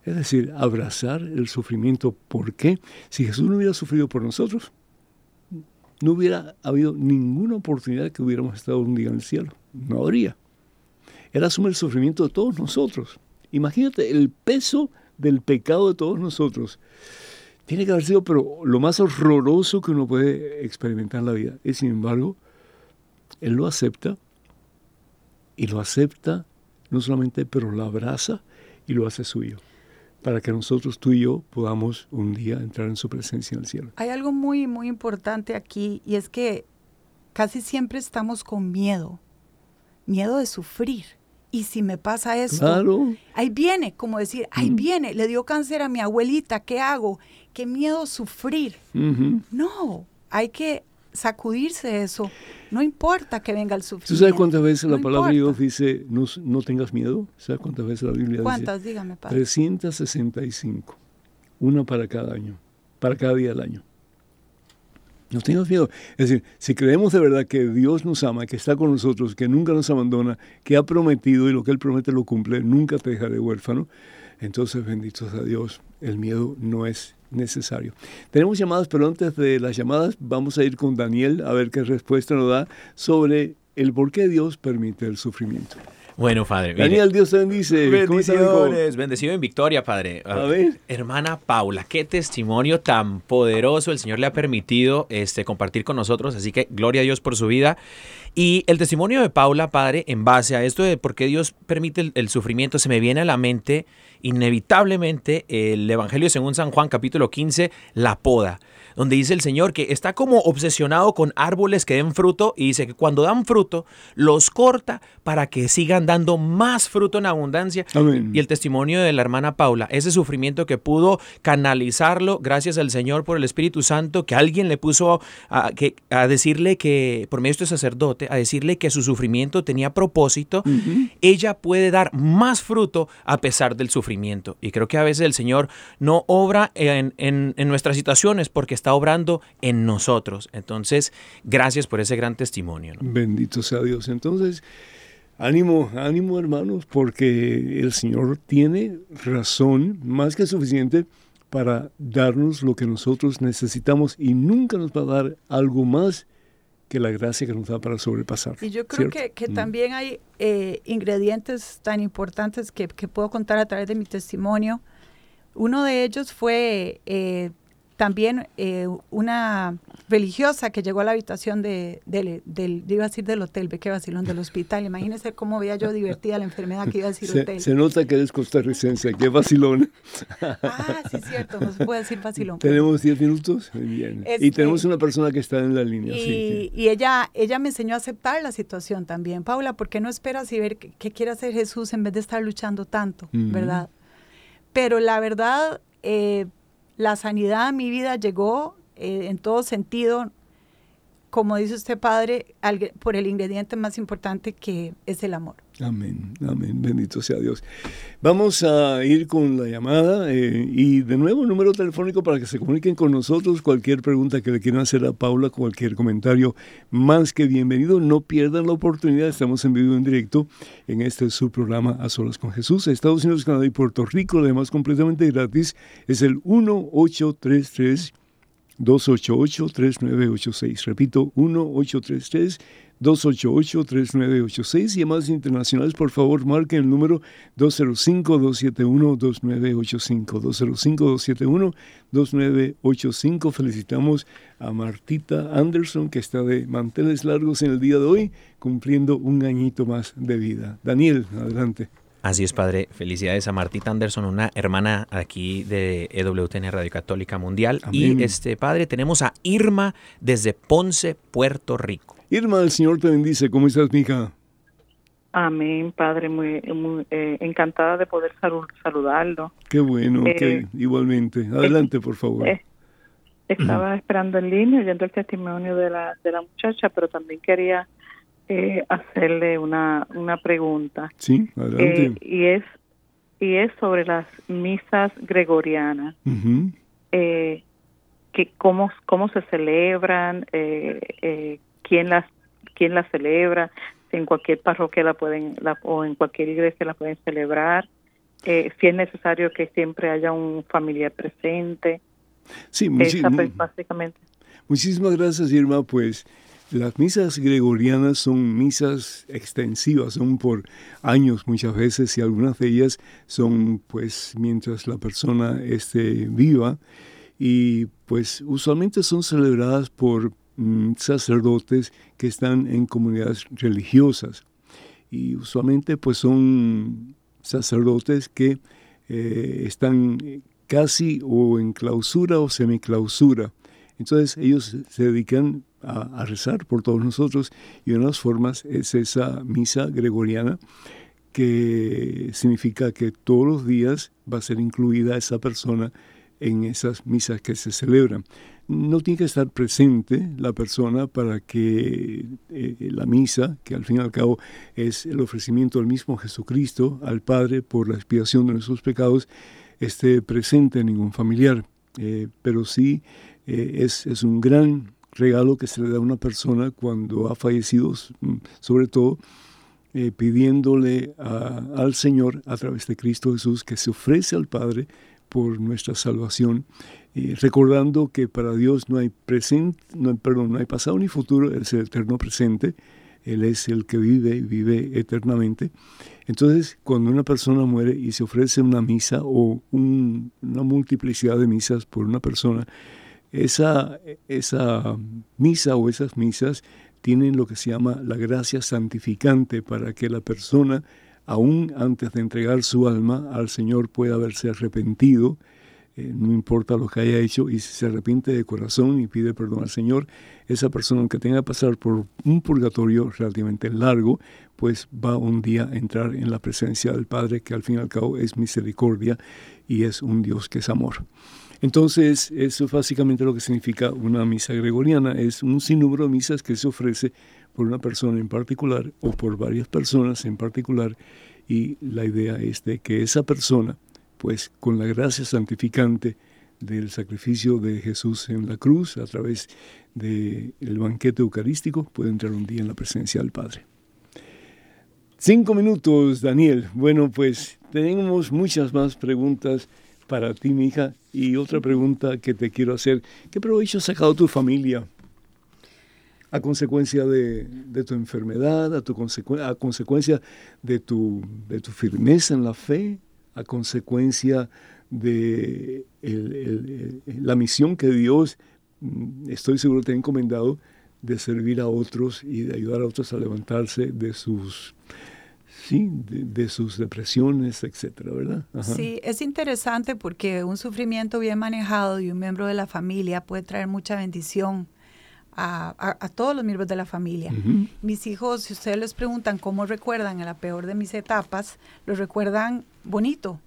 Es decir, abrazar el sufrimiento. ¿Por qué? Si Jesús no hubiera sufrido por nosotros, no hubiera habido ninguna oportunidad que hubiéramos estado un día en el cielo. No habría. Él asume el sufrimiento de todos nosotros. Imagínate el peso del pecado de todos nosotros tiene que haber sido pero lo más horroroso que uno puede experimentar en la vida. Y sin embargo, él lo acepta y lo acepta no solamente, pero lo abraza y lo hace suyo para que nosotros, tú y yo, podamos un día entrar en su presencia en el cielo. Hay algo muy, muy importante aquí y es que casi siempre estamos con miedo, miedo de sufrir. Y si me pasa esto, ahí viene, como decir, ahí viene, le dio cáncer a mi abuelita, ¿qué hago? qué miedo sufrir. No, hay que sacudirse eso. No importa que venga el sufrimiento. ¿Tú sabes cuántas veces la palabra de Dios dice no, tengas miedo? ¿Sabes cuántas veces la Biblia ¿Cuántas? dice? Dígame, Padre. 365. Una para cada año, para cada día del año. No tengas miedo. Es decir, si creemos de verdad que Dios nos ama, que está con nosotros, que nunca nos abandona, que ha prometido y lo que Él promete lo cumple, nunca te dejaré huérfano, entonces benditos a Dios, el miedo no es necesario. Tenemos llamadas, pero antes de las llamadas vamos a ir con Daniel a ver qué respuesta nos da sobre el por qué Dios permite el sufrimiento. Bueno, padre. Daniel, Dios te bendice. Bendiciones, bendecido en victoria, padre. A ver. Hermana Paula, qué testimonio tan poderoso el Señor le ha permitido este, compartir con nosotros, así que gloria a Dios por su vida. Y el testimonio de Paula, padre, en base a esto de por qué Dios permite el sufrimiento, se me viene a la mente inevitablemente el Evangelio según San Juan capítulo 15, la poda donde dice el Señor que está como obsesionado con árboles que den fruto y dice que cuando dan fruto los corta para que sigan dando más fruto en abundancia. Y el testimonio de la hermana Paula, ese sufrimiento que pudo canalizarlo gracias al Señor por el Espíritu Santo, que alguien le puso a, que, a decirle que, por medio de este sacerdote, a decirle que su sufrimiento tenía propósito, ella puede dar más fruto a pesar del sufrimiento. Y creo que a veces el Señor no obra en, en, en nuestras situaciones porque está obrando en nosotros. Entonces, gracias por ese gran testimonio. Bendito sea Dios. Entonces, ánimo, ánimo hermanos, porque el Señor tiene razón más que suficiente para darnos lo que nosotros necesitamos y nunca nos va a dar algo más que la gracia que nos da para sobrepasar. Y yo creo que, mm. también hay eh, ingredientes tan importantes que, puedo contar a través de mi testimonio. Uno de ellos fue eh, también eh, una religiosa que llegó a la habitación de, del, del, iba a decir del hotel, ve qué vacilón, del hospital. Imagínense cómo veía yo divertida la enfermedad que iba a decir se, hotel. Se nota que eres costarricense, qué vacilón. ah, sí, es cierto, no se puede decir vacilón. Tenemos 10 minutos, bien. y tenemos una persona que está en la línea. Y, y, ella, ella me enseñó a aceptar la situación también. Paula, ¿por qué no esperas y ver qué, quiere hacer Jesús en vez de estar luchando tanto, verdad? Pero la verdad... Eh, la sanidad a mi vida llegó eh, en todo sentido, como dice usted, Padre, por el ingrediente más importante que es el amor. Amén, amén, bendito sea Dios. Vamos a ir con la llamada eh, y de nuevo número telefónico para que se comuniquen con nosotros. Cualquier pregunta que le quieran hacer a Paula, cualquier comentario, más que bienvenido. No pierdan la oportunidad, estamos en vivo en directo en este subprograma A Solas con Jesús. Estados Unidos, Canadá y Puerto Rico, además completamente gratis, es el 1833 288-3986. Repito, 1833 288-3986 y llamadas internacionales, por favor, marquen el número 205-271-2985. 205-271-2985. Felicitamos a Martita Anderson, que está de manteles largos en el día de hoy, cumpliendo un añito más de vida. Daniel, adelante. Así es, padre. Felicidades a Martita Anderson, una hermana aquí de EWTN Radio Católica Mundial. Y este padre, tenemos a Irma desde Ponce, Puerto Rico. Irma, el Señor te bendice. ¿Cómo estás, mija? Amén, Padre, muy, eh, encantada de poder saludarlo. Qué bueno, eh, igualmente. Adelante, por favor. Eh, estaba esperando en línea, oyendo el testimonio de la, de la muchacha, pero también quería hacerle una, una pregunta. Sí, adelante. y es y es sobre las misas gregorianas. que cómo, cómo se celebran, eh, quién las quién la celebra, en cualquier parroquia la pueden o en cualquier iglesia la pueden celebrar, eh, si es necesario que siempre haya un familiar presente. Sí, pues, básicamente. Muchísimas gracias, Irma. Pues las misas gregorianas son misas extensivas, son por años muchas veces y algunas de ellas son pues mientras la persona esté viva y pues usualmente son celebradas por Mm, sacerdotes que están en comunidades religiosas y usualmente pues son sacerdotes que eh, están casi o en clausura o semiclausura. Entonces ellos se dedican a, a, rezar por todos nosotros y una de las formas es esa misa gregoriana que significa que todos los días va a ser incluida esa persona en esas misas que se celebran no tiene que estar presente la persona para que eh, la misa, que al fin y al cabo es el ofrecimiento del mismo Jesucristo al Padre por la expiación de nuestros pecados, esté presente ningún familiar. Eh, pero sí eh, es, es, un gran regalo que se le da a una persona cuando ha fallecido, mm, sobre todo pidiéndole al Señor a través de Cristo Jesús que se ofrece al Padre por nuestra salvación recordando que para Dios no hay presente, no, perdón, no hay pasado ni futuro, es el eterno presente, Él es el que vive y vive eternamente. Entonces, cuando una persona muere y se ofrece una misa o una multiplicidad de misas por una persona, esa, esa misa o esas misas tienen lo que se llama la gracia santificante para que la persona, aún antes de entregar su alma al Señor, pueda haberse arrepentido eh, no importa lo que haya hecho, y si se arrepiente de corazón y pide perdón al Señor, esa persona, aunque tenga que pasar por un purgatorio relativamente largo, pues va un día a entrar en la presencia del Padre, que al fin y al cabo es misericordia y es un Dios que es amor. Entonces, eso es básicamente lo que significa una misa gregoriana, es un sinnúmero de misas que se ofrece por una persona en particular o por varias personas en particular, y la idea es de que esa persona, pues con la gracia santificante del sacrificio de Jesús en la cruz, a través del banquete eucarístico, puede entrar un día en la presencia del Padre. Cinco minutos, Daniel. Bueno, pues tenemos muchas más preguntas para ti, mi hija. Y otra pregunta que te quiero hacer, ¿qué provecho ha sacado tu familia a consecuencia de, tu enfermedad, a, tu consecuencia de tu, de tu firmeza en la fe, a consecuencia de la misión que Dios, mm, estoy seguro, te ha encomendado de servir a otros y de ayudar a otros a levantarse de sus sí, de, sus depresiones, etcétera, ¿verdad? Sí, es interesante porque un sufrimiento bien manejado de un miembro de la familia puede traer mucha bendición a, todos los miembros de la familia. Mis hijos, si ustedes les preguntan cómo recuerdan a la peor de mis etapas, lo recuerdan bonito,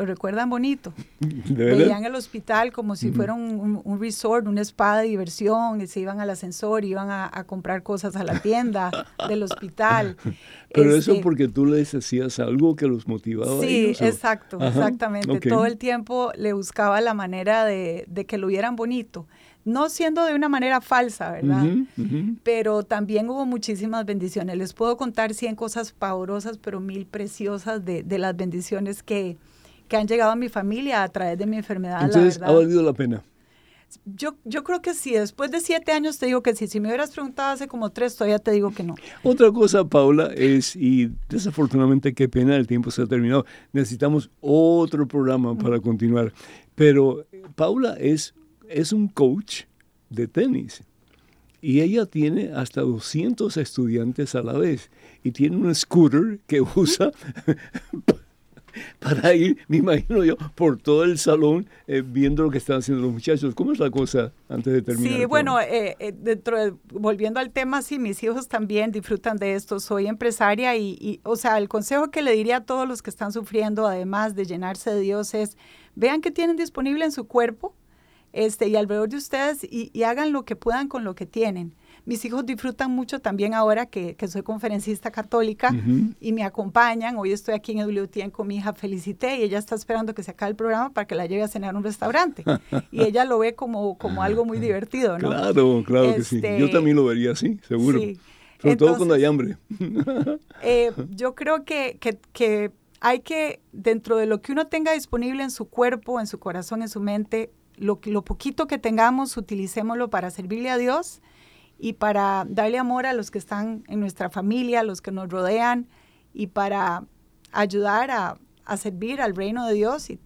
lo recuerdan bonito. Veían el hospital como si fuera un, resort, un spa de diversión, y se iban al ascensor, iban a, comprar cosas a la tienda del hospital. Pero eso este porque tú les hacías algo que los motivaba. Sí, exacto, exactamente. Todo el tiempo le buscaba la manera de, de que lo vieran bonito no siendo de una manera falsa, ¿verdad? Pero también hubo muchísimas bendiciones. Les puedo contar 100 cosas pavorosas, pero mil preciosas de, las bendiciones que, han llegado a mi familia a través de mi enfermedad. Entonces, ¿ha valido la pena? Yo, yo creo que sí. Después de siete años te digo que sí. Si me hubieras preguntado hace como tres, todavía te digo que no. Otra cosa, Paula, es, y desafortunadamente qué pena, el tiempo se ha terminado. Necesitamos otro programa para continuar. Pero Paula es es un coach de tenis y ella tiene hasta 200 estudiantes a la vez y tiene un scooter que usa para ir, me imagino yo, por todo el salón eh, viendo lo que están haciendo los muchachos. ¿Cómo es la cosa antes de terminar? Sí, bueno, eh, eh, dentro volviendo al tema, sí, mis hijos también disfrutan de esto. Soy empresaria y, y, o sea, el consejo que le diría a todos los que están sufriendo, además de llenarse de Dios, es vean qué tienen disponible en su cuerpo este, y alrededor de ustedes y, hagan lo que puedan con lo que tienen. Mis hijos disfrutan mucho también ahora que, soy conferencista católica y me acompañan. Hoy estoy aquí en WTN con mi hija Felicité y ella está esperando que se acabe el programa para que la lleve a cenar a un restaurante. y ella lo ve como, como algo muy divertido, ¿no? Claro, claro que sí. Yo este, también lo vería así, seguro. Sobre todo cuando hay hambre. Eh, yo creo que, que, que hay que, dentro de lo que uno tenga disponible en su cuerpo, en su corazón, en su mente, lo, lo poquito que tengamos, utilicémoslo para servirle a Dios y para darle amor a los que están en nuestra familia, a los que nos rodean y para ayudar a, servir al reino de Dios y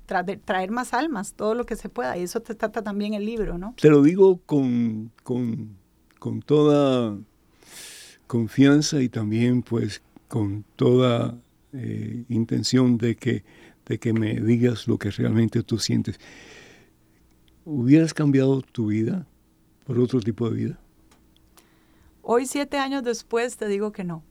traer más almas, todo lo que se pueda. Y eso te trata también el libro, ¿no? Te lo digo con, con, con toda confianza y también pues con toda eh, intención de que, de que me digas lo que realmente tú sientes. ¿Hubieras cambiado tu vida por otro tipo de vida? Hoy, siete años después, te digo que no.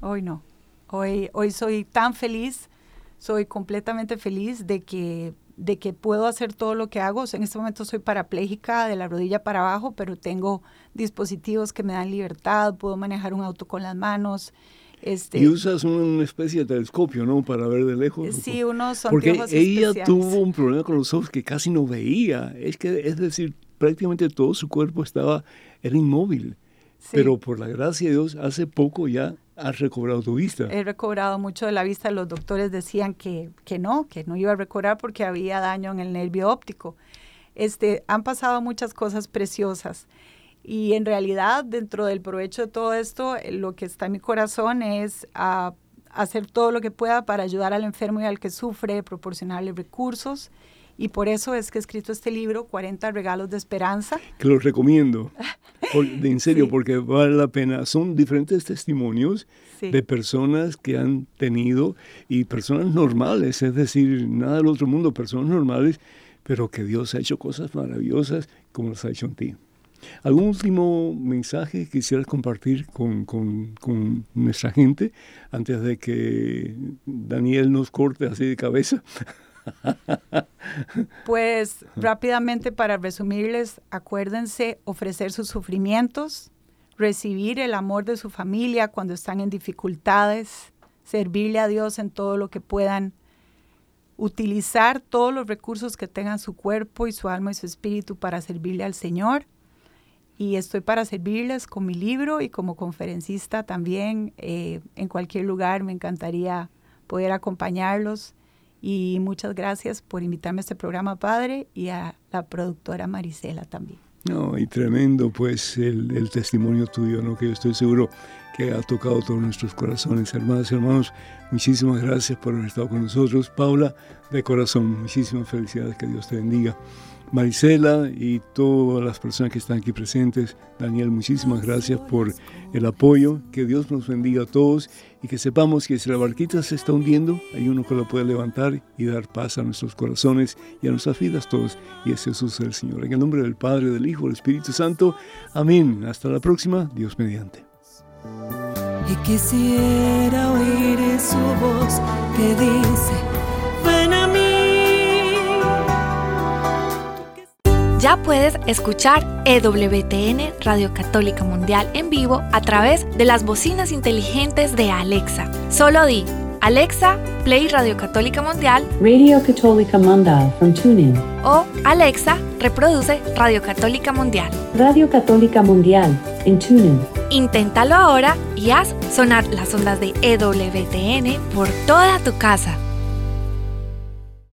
Hoy no. Hoy, hoy soy tan feliz, soy completamente feliz de que, de que puedo hacer todo lo que hago. en este momento soy parapléjica de la rodilla para abajo, pero tengo dispositivos que me dan libertad, puedo manejar un auto con las manos. Este, y usas una especie de telescopio, ¿no? Para ver de lejos. Sí, unos Porque ella tuvo un problema con los ojos que casi no veía. Es que, es decir, prácticamente todo su cuerpo estaba, era inmóvil. Pero por la gracia de Dios, hace poco ya has recobrado tu vista. He recobrado mucho de la vista. Los doctores decían que, que no, que no iba a recobrar porque había daño en el nervio óptico. Este, han pasado muchas cosas preciosas. Y en realidad, dentro del provecho de todo esto, eh, lo que está en mi corazón es ah, hacer todo lo que pueda para ayudar al enfermo y al que sufre, proporcionarle recursos. Y por eso es que he escrito este libro, 40 regalos de esperanza. Que lo recomiendo, en serio, porque vale la pena. Son diferentes testimonios de personas que han tenido, y personas normales, es decir, nada del otro mundo, personas normales, pero que Dios ha hecho cosas maravillosas como las ha hecho en ti. ¿Algún último mensaje que quisieras compartir con, con, nuestra gente antes de que Daniel nos corte así de cabeza? Pues rápidamente para resumirles, acuérdense ofrecer sus sufrimientos, recibir el amor de su familia cuando están en dificultades, servirle a Dios en todo lo que puedan, utilizar todos los recursos que tengan su cuerpo y su alma y su espíritu para servirle al Señor y estoy para servirles con mi libro y como conferencista también eh, en cualquier lugar. Me encantaría poder acompañarlos y muchas gracias por invitarme a este programa, Padre, y a la productora Marisela también. No, y tremendo pues el, el, testimonio tuyo, ¿no? que yo estoy seguro que ha tocado todos nuestros corazones. Hermanas y hermanos, muchísimas gracias por haber estado con nosotros. Paula, de corazón, muchísimas felicidades, que Dios te bendiga. Marisela y todas las personas que están aquí presentes. Daniel, muchísimas gracias por el apoyo. Que Dios nos bendiga a todos y que sepamos que si la barquita se está hundiendo, hay uno que la puede levantar y dar paz a nuestros corazones y a nuestras vidas todos. Y es Jesús el Señor. En el nombre del Padre, del Hijo, del Espíritu Santo. Amén. Hasta la próxima. Dios mediante. Y quisiera oír su voz que dice Ya puedes escuchar EWTN Radio Católica Mundial en vivo a través de las bocinas inteligentes de Alexa. Solo di Alexa, Play Radio Católica Mundial. Radio Católica Mundial from TuneIn. O Alexa, reproduce Radio Católica Mundial. Radio Católica Mundial en TuneIn. Inténtalo ahora y haz sonar las ondas de EWTN por toda tu casa.